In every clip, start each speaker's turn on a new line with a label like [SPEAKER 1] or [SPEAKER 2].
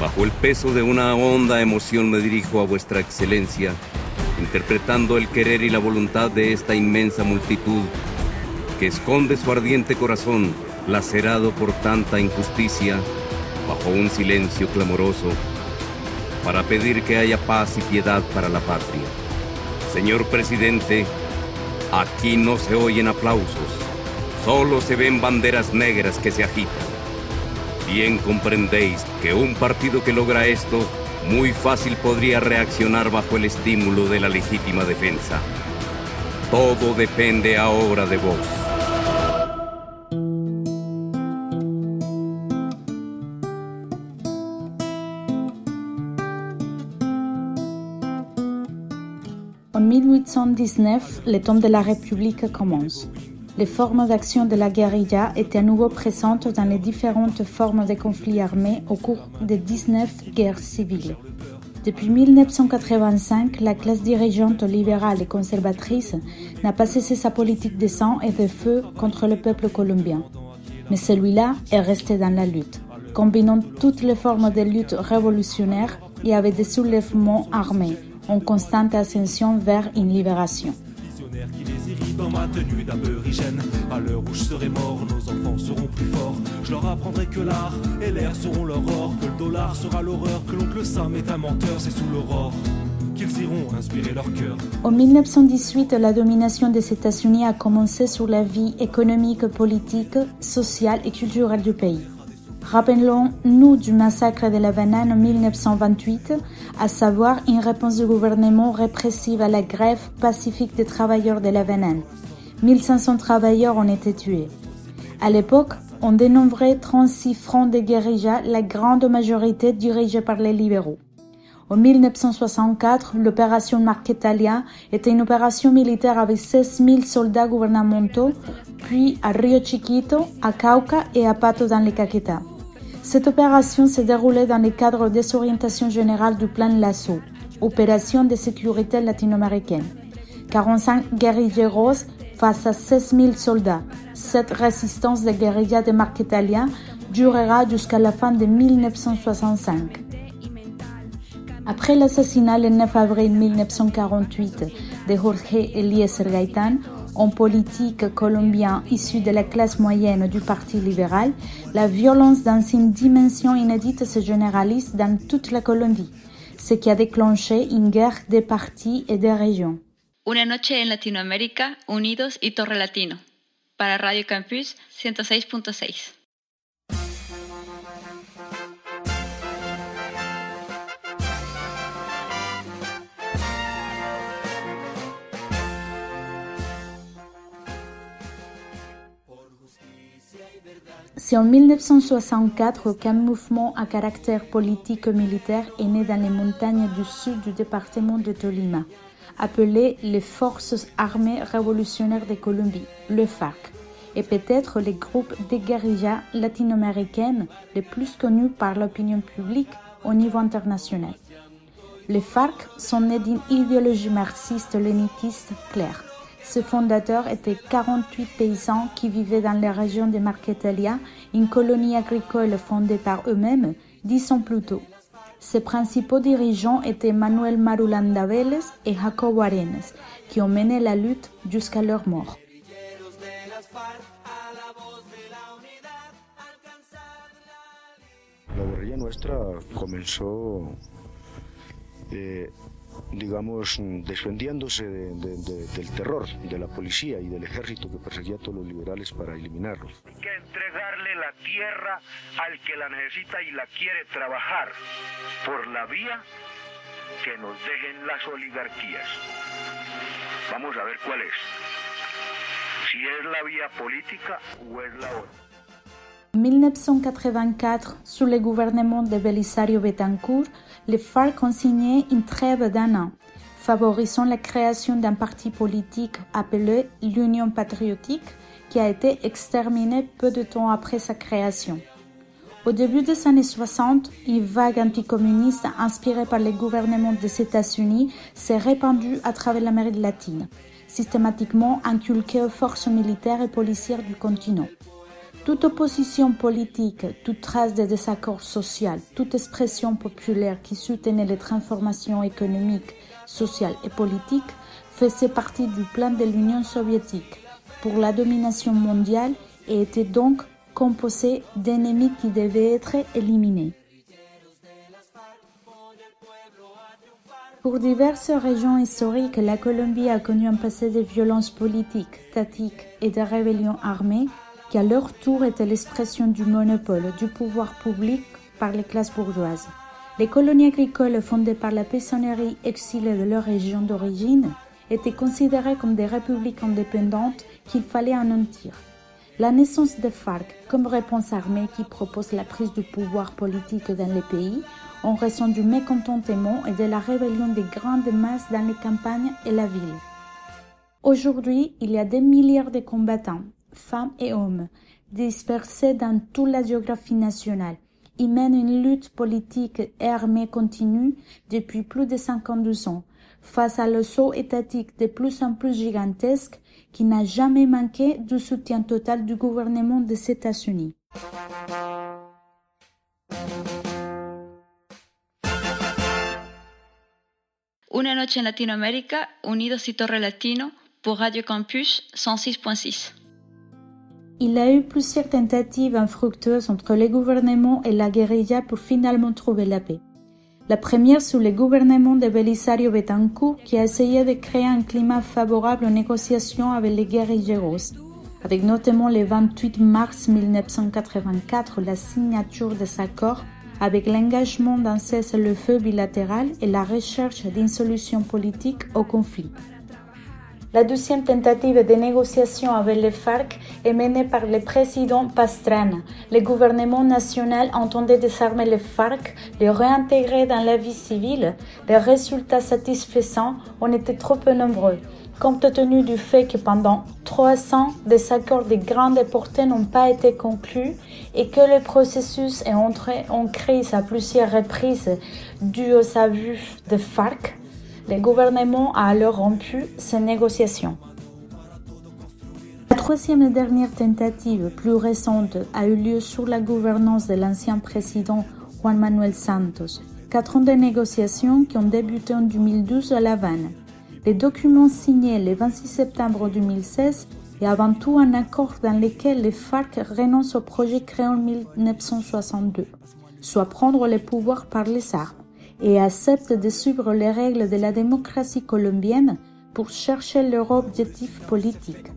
[SPEAKER 1] bajo el peso de una honda emoción me dirijo a vuestra excelencia, interpretando el querer y la voluntad de esta inmensa multitud que esconde su ardiente corazón lacerado por tanta injusticia bajo un silencio clamoroso para pedir que haya paz y piedad para la patria. Señor presidente, aquí no se oyen aplausos, solo se ven banderas negras que se agitan. Bien comprendéis que un partido que logra esto muy fácil podría reaccionar bajo el estímulo de la legítima defensa. Todo depende ahora de vos.
[SPEAKER 2] En 1819, le temps de la République commence. Les formes d'action de la guérilla étaient à nouveau présentes dans les différentes formes de conflits armés au cours des 19 guerres civiles. Depuis 1985, la classe dirigeante libérale et conservatrice n'a pas cessé sa politique de sang et de feu contre le peuple colombien. Mais celui-là est resté dans la lutte, combinant toutes les formes de lutte révolutionnaire et avec des soulèvements armés, en constante ascension vers une libération.
[SPEAKER 3] À l'heure où je serai mort, nos enfants seront plus forts. Je leur apprendrai que l'art et l'air seront leur que le dollar sera l'horreur, que l'oncle Sam est un menteur, c'est sous l'aurore iront inspirer leur cœur.
[SPEAKER 2] En 1918, la domination des États-Unis a commencé sur la vie économique, politique, sociale et culturelle du pays. Rappelons-nous du massacre de la banane en 1928, à savoir une réponse du gouvernement répressive à la grève pacifique des travailleurs de la banane. 1500 travailleurs ont été tués. À l'époque, on dénombrait 36 fronts de guérilla, la grande majorité dirigés par les libéraux. En 1964, l'opération Marquetalia était une opération militaire avec 16 000 soldats gouvernementaux, puis à Rio Chiquito, à Cauca et à Pato dans les Caquetá. Cette opération s'est déroulée dans le cadre des orientations générales du plan Lasso, opération de sécurité latino-américaine. 45 guerrilleros face à 16 000 soldats. Cette résistance de guérilla de Marquetalia durera jusqu'à la fin de 1965. Après l'assassinat le 9 avril 1948 de Jorge Eliezer Gaitán, homme politique colombien issu de la classe moyenne du Parti libéral, la violence dans une dimension inédite se généralise dans toute la Colombie, ce qui a déclenché une guerre des partis et des régions.
[SPEAKER 4] Una noche en Latinoamérica, unidos y Torre Latino. Para Radio Campus 106.6.
[SPEAKER 2] C'est en 1964 qu'un mouvement à caractère politique-militaire est né dans les montagnes du sud du département de Tolima, appelé les Forces armées révolutionnaires de Colombie, le FARC, et peut-être les groupes de guérilla latino-américaines les plus connus par l'opinion publique au niveau international. Les FARC sont nés d'une idéologie marxiste-lénitiste claire. Ses fondateurs étaient 48 paysans qui vivaient dans la région de Marquetalia, une colonie agricole fondée par eux-mêmes dix ans plus tôt. Ses principaux dirigeants étaient Manuel Marulanda Vélez et Jacobo Arenas, qui ont mené la lutte jusqu'à leur mort.
[SPEAKER 5] La guerrilla nuestra comenzó, eh, digamos, defendiéndose de- de- de- del terror de la policía y del ejército que perseguía a todos los liberales para eliminarlos.
[SPEAKER 6] que entregarle la tierra al que la necesita y la quiere trabajar por la vía que nos dejen las oligarquías. Vamos a ver cuál es. Si es la vía política o es la otra.
[SPEAKER 2] En 1984, sous le gouvernement de Belisario Betancourt, les FARC ont signé une trêve d'un an, favorisant la création d'un parti politique appelé l'Union patriotique, qui a été exterminé peu de temps après sa création. Au début des années 60, une vague anticommuniste inspirée par les gouvernements des États-Unis s'est répandue à travers l'Amérique latine, systématiquement inculquée aux forces militaires et policières du continent. Toute opposition politique, toute trace de désaccord social, toute expression populaire qui soutenait les transformations économiques, sociales et politiques faisait partie du plan de l'Union soviétique pour la domination mondiale et était donc composée d'ennemis qui devaient être éliminés. Pour diverses régions historiques, la Colombie a connu un passé de violences politiques, tactiques et de rébellions armées qui à leur tour étaient l'expression du monopole du pouvoir public par les classes bourgeoises. Les colonies agricoles fondées par la paysannerie exilée de leur région d'origine étaient considérées comme des républiques indépendantes qu'il fallait anéantir. La naissance des FARC comme réponse armée qui propose la prise du pouvoir politique dans les pays en raison du mécontentement et de la rébellion des grandes masses dans les campagnes et la ville. Aujourd'hui, il y a des milliards de combattants femmes et hommes, dispersés dans toute la géographie nationale. Ils mènent une lutte politique et armée continue depuis plus de 52 ans, face à l'assaut étatique de plus en plus gigantesque qui n'a jamais manqué du soutien total du gouvernement des États-Unis.
[SPEAKER 4] Una noche en Latinoamérica, unidos y Torre Latino, pour Radio Campus 106.6.
[SPEAKER 2] Il y a eu plusieurs tentatives infructueuses entre les gouvernements et la guérilla pour finalement trouver la paix. La première sous le gouvernement de Belisario Betancourt qui a essayé de créer un climat favorable aux négociations avec les guerrilleros, avec notamment le 28 mars 1984 la signature des accords avec l'engagement d'un cessez-le-feu bilatéral et la recherche d'une solution politique au conflit. La deuxième tentative de négociation avec les FARC est menée par le président Pastrana. Le gouvernement national entendait désarmer les FARC, les réintégrer dans la vie civile. Les résultats satisfaisants ont été trop peu nombreux, compte tenu du fait que pendant trois ans, des accords de grande portée n'ont pas été conclus et que le processus est entré en crise à plusieurs reprises dû aux abus des FARC le gouvernement a alors rompu ces négociations. La troisième et dernière tentative, plus récente, a eu lieu sous la gouvernance de l'ancien président Juan Manuel Santos. Quatre ans de négociations qui ont débuté en 2012 à La Havane. Les documents signés le 26 septembre 2016 et avant tout un accord dans lequel les FARC renoncent au projet créé en 1962, soit prendre le pouvoir par les armes et accepte de suivre les règles de la démocratie colombienne pour chercher leur objectif politique.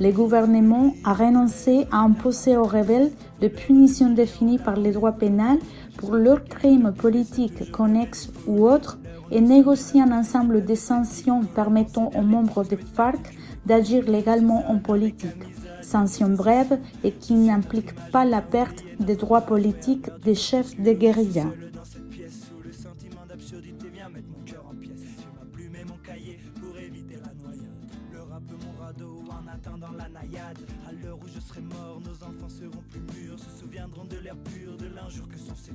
[SPEAKER 2] Le gouvernement a renoncé à imposer aux rebelles des punitions définies par les droits pénals pour leurs crimes politiques connexes ou autres et négocie un ensemble de sanctions permettant aux membres des FARC d'agir légalement en politique. Sanctions brèves et qui n'impliquent pas la perte des droits politiques des chefs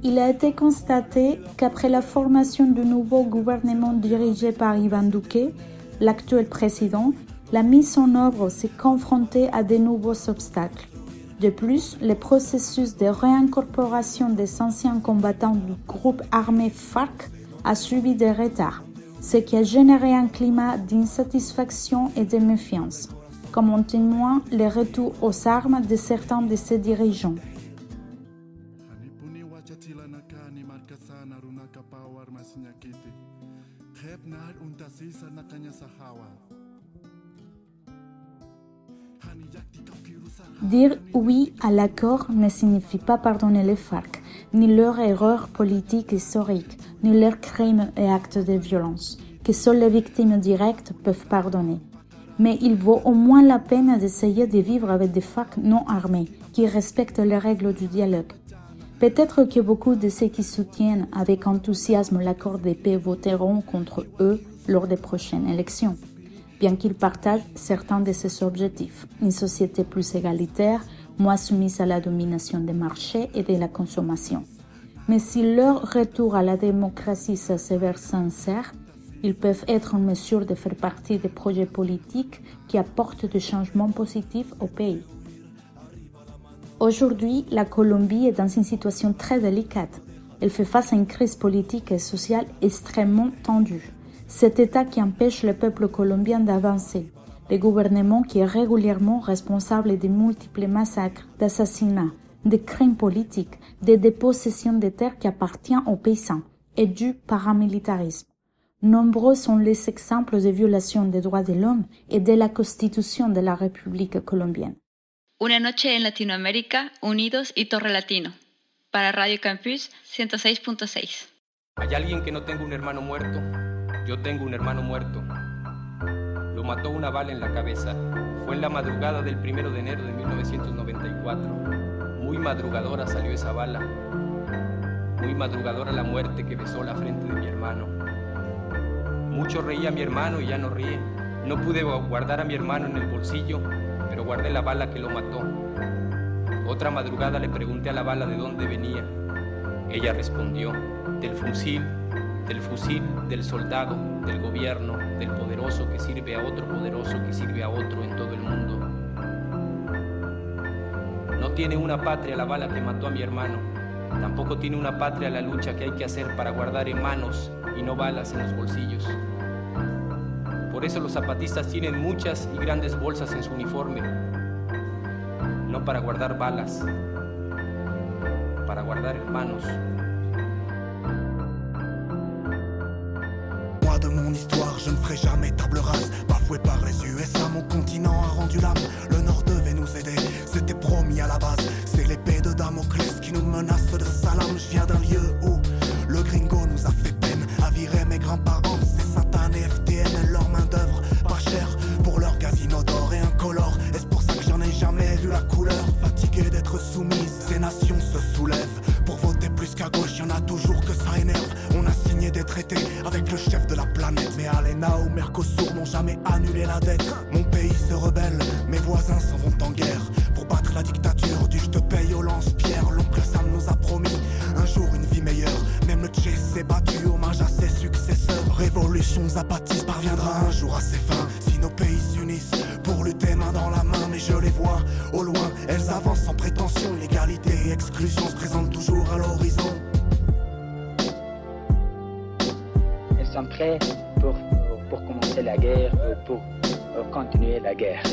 [SPEAKER 2] Il a été constaté qu'après la formation du nouveau gouvernement dirigé par Ivan Duque, l'actuel président, la mise en œuvre s'est confrontée à de nouveaux obstacles. De plus, le processus de réincorporation des anciens combattants du groupe armé FARC a subi des retards, ce qui a généré un climat d'insatisfaction et de méfiance, comme en témoignent les retours aux armes de certains de ses dirigeants. Dire oui à l'accord ne signifie pas pardonner les FARC, ni leurs erreurs politiques historiques, ni leurs crimes et actes de violence, que seules les victimes directes peuvent pardonner. Mais il vaut au moins la peine d'essayer de vivre avec des FARC non armés, qui respectent les règles du dialogue. Peut-être que beaucoup de ceux qui soutiennent avec enthousiasme l'accord de paix voteront contre eux lors des prochaines élections, bien qu'ils partagent certains de ces objectifs. Une société plus égalitaire, moins soumise à la domination des marchés et de la consommation. Mais si leur retour à la démocratie s'avère sincère, ils peuvent être en mesure de faire partie des projets politiques qui apportent des changements positifs au pays. Aujourd'hui, la Colombie est dans une situation très délicate. Elle fait face à une crise politique et sociale extrêmement tendue. Cet État qui empêche le peuple colombien d'avancer. Le gouvernement qui est régulièrement responsable de multiples massacres, d'assassinats, de crimes politiques, de dépossessions de terres qui appartiennent aux paysans et du paramilitarisme. Nombreux sont les exemples de violations des droits de l'homme et de la constitution de la République colombienne.
[SPEAKER 4] Una noche en Latinoamérica, unidos y Torre Latino. Para Radio Campus 106.6.
[SPEAKER 7] Hay alguien que no tengo un hermano muerto. Yo tengo un hermano muerto. Lo mató una bala en la cabeza. Fue en la madrugada del primero de enero de 1994. Muy madrugadora salió esa bala. Muy madrugadora la muerte que besó la frente de mi hermano. Mucho reía mi hermano y ya no ríe. No pude guardar a mi hermano en el bolsillo pero guardé la bala que lo mató. Otra madrugada le pregunté a la bala de dónde venía. Ella respondió, del fusil, del fusil del soldado, del gobierno, del poderoso que sirve a otro poderoso que sirve a otro en todo el mundo. No tiene una patria la bala que mató a mi hermano. Tampoco tiene una patria la lucha que hay que hacer para guardar en manos y no balas en los bolsillos. Por eso los zapatistas tienen muchas y grandes bolsas en su uniforme, no para guardar balas, para guardar
[SPEAKER 3] mon histoire, je ne ferai jamais table rase. Par les USA, mon a rendu devait nous aider, c'était promis la base. L'épée de Damoclès qui nous menace de salam. Je viens d'un lieu où le gringo nous a fait peine à virer mes grands-parents. Satan et FTN, leur main d'œuvre pas cher pour leur casino d'or et incolore. Et c'est pour ça que j'en ai jamais vu la couleur. Fatigué d'être soumise, ces nations se soulèvent. Pour voter plus qu'à gauche, y en a toujours que ça énerve. On a signé des traités avec le chef de la planète. Mais Alena ou Mercosur n'ont jamais annulé la dette. Mon pays se rebelle, mes voisins s'en vont en guerre. Pour battre la dictature du je Révolution zapatiste parviendra un jour à ses fins. Si nos pays s'unissent pour lutter main dans la main, mais je les vois au loin, elles avancent sans prétention. L'égalité et exclusion se présentent toujours à l'horizon.
[SPEAKER 8] Elles sont prêtes pour, pour, commencer la guerre ou pour, pour continuer la guerre.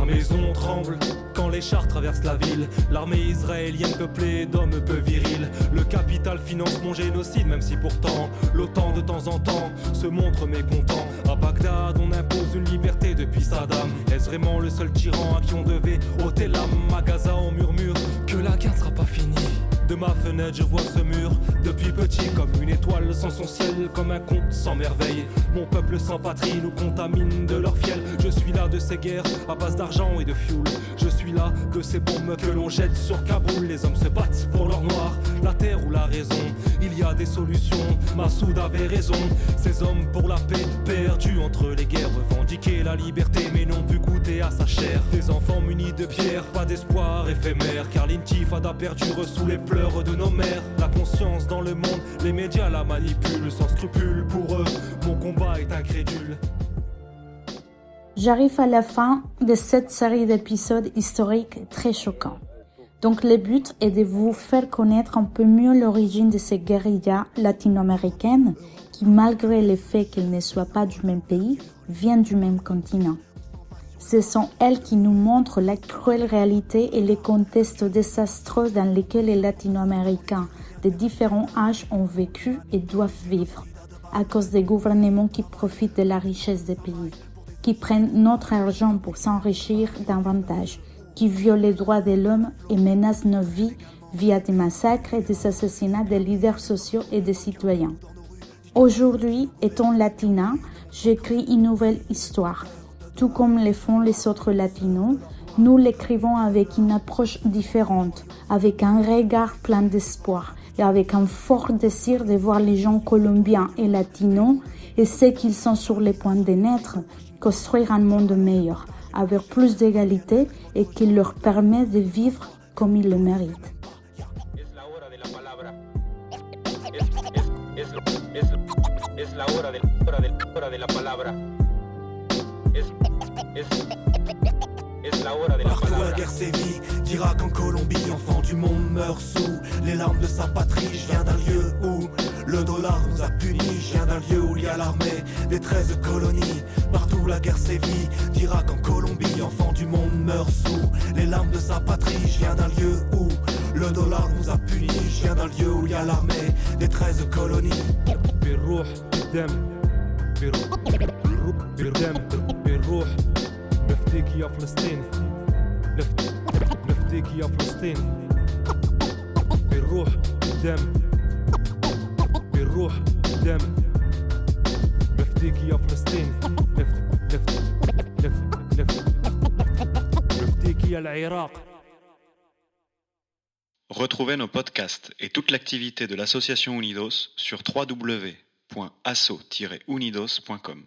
[SPEAKER 3] Ma maison tremble quand les chars traversent la ville. L'armée israélienne peuplée d'hommes peu virils. Le capital finance mon génocide, même si pourtant l'OTAN de temps en temps se montre mécontent. À Bagdad, on impose une liberté depuis Saddam. Est-ce vraiment le seul tyran à qui on devait ôter l'âme? À Gaza, on murmure que la guerre ne sera pas finie. De ma fenêtre, je vois ce mur depuis petit, comme une étoile sans son ciel, comme un conte sans merveille. Mon peuple sans patrie nous contamine de leur fiel. Je suis là de ces guerres à base d'argent et de fioul. Je suis là de ces bombes que l'on jette sur Kaboul. Les hommes se battent pour leur noir, la terre ou la raison. Il y a des solutions, Massoud avait raison. Ces hommes pour la paix, perdus entre les guerres, revendiquaient la liberté mais n'ont pu goûter à sa chair. Des enfants munis de pierres, pas d'espoir éphémère, car l'intifada perdure sous les pleurs
[SPEAKER 2] J'arrive à la fin de cette série d'épisodes historiques très choquants. Donc le but est de vous faire connaître un peu mieux l'origine de ces guérillas latino-américaines qui, malgré le fait qu'elles ne soient pas du même pays, viennent du même continent. Ce sont elles qui nous montrent la cruelle réalité et les contextes désastreux dans lesquels les latino-américains de différents âges ont vécu et doivent vivre, à cause des gouvernements qui profitent de la richesse des pays, qui prennent notre argent pour s'enrichir davantage, qui violent les droits de l'homme et menacent nos vies via des massacres et des assassinats des leaders sociaux et des citoyens. Aujourd'hui, étant latina, j'écris une nouvelle histoire Tout comme le font les autres latinos, nous l'écrivons avec une approche différente, avec un regard plein d'espoir et avec un fort désir de voir les gens colombiens et latinos et ceux qu'ils sont sur le point de naître construire un monde meilleur, avec plus d'égalité et qui leur permet de vivre comme ils le méritent.
[SPEAKER 9] es la hora de, hora de, hora de la palabra. Es, es, es la hora de la
[SPEAKER 3] Partout la guerre sévit, dira qu'en Colombie, enfant du monde meurt sous les larmes de sa patrie. Je viens d'un lieu où le dollar nous a punis. Je viens d'un lieu où il y a l'armée des 13 colonies. Partout la guerre sévit, dira qu'en Colombie, enfant du monde meurt sous les larmes de sa patrie. Je viens d'un lieu où le dollar nous a punis. Je viens d'un lieu où il y a l'armée des 13 colonies.
[SPEAKER 10] بالروح بالدم بالروح بالدم بالروح نفديك يا فلسطين نفديك يا فلسطين بالروح بالدم بالروح بالدم نفديك يا فلسطين نفديك يا العراق
[SPEAKER 11] Retrouvez nos podcasts et toute l'activité de l'association Unidos sur www.asso-unidos.com.